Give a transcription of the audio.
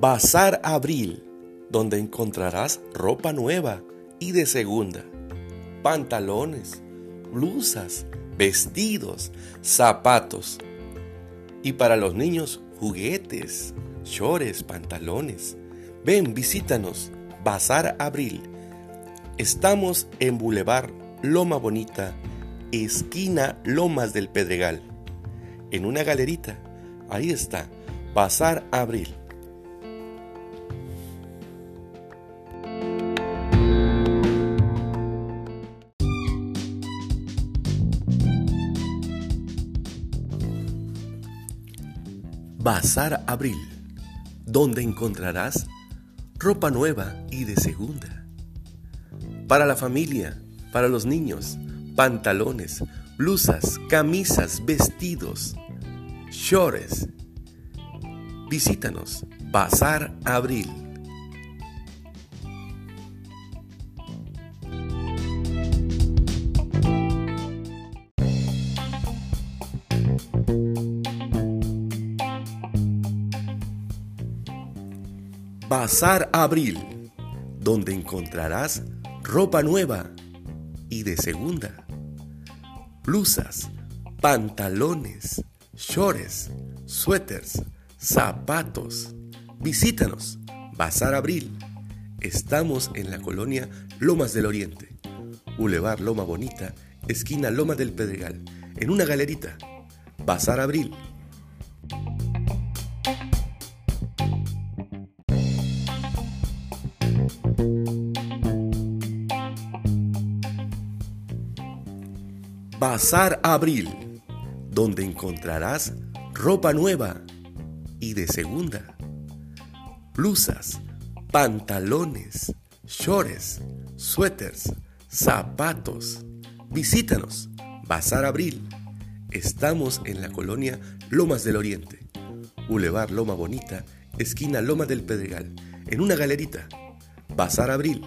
Bazar Abril, donde encontrarás ropa nueva y de segunda, pantalones, blusas, vestidos, zapatos. Y para los niños, juguetes, shorts, pantalones. Ven, visítanos, Bazar Abril. Estamos en Boulevard Loma Bonita, esquina Lomas del Pedregal. En una galerita, ahí está, Bazar Abril. Bazar Abril, donde encontrarás ropa nueva y de segunda. Para la familia, para los niños, pantalones, blusas, camisas, vestidos, shorts. Visítanos, Bazar Abril. Bazar Abril, donde encontrarás ropa nueva y de segunda, blusas, pantalones, shorts, suéteres, zapatos. Visítanos, Bazar Abril. Estamos en la colonia Lomas del Oriente, Boulevard Loma Bonita, esquina Loma del Pedregal, en una galerita. Bazar Abril Bazar Abril, donde encontrarás ropa nueva y de segunda, blusas, pantalones, shorts, suéteres, zapatos. Visítanos, Bazar Abril. Estamos en la colonia Lomas del Oriente, Boulevard Loma Bonita, esquina Loma del Pedregal, en una galerita. Bazar Abril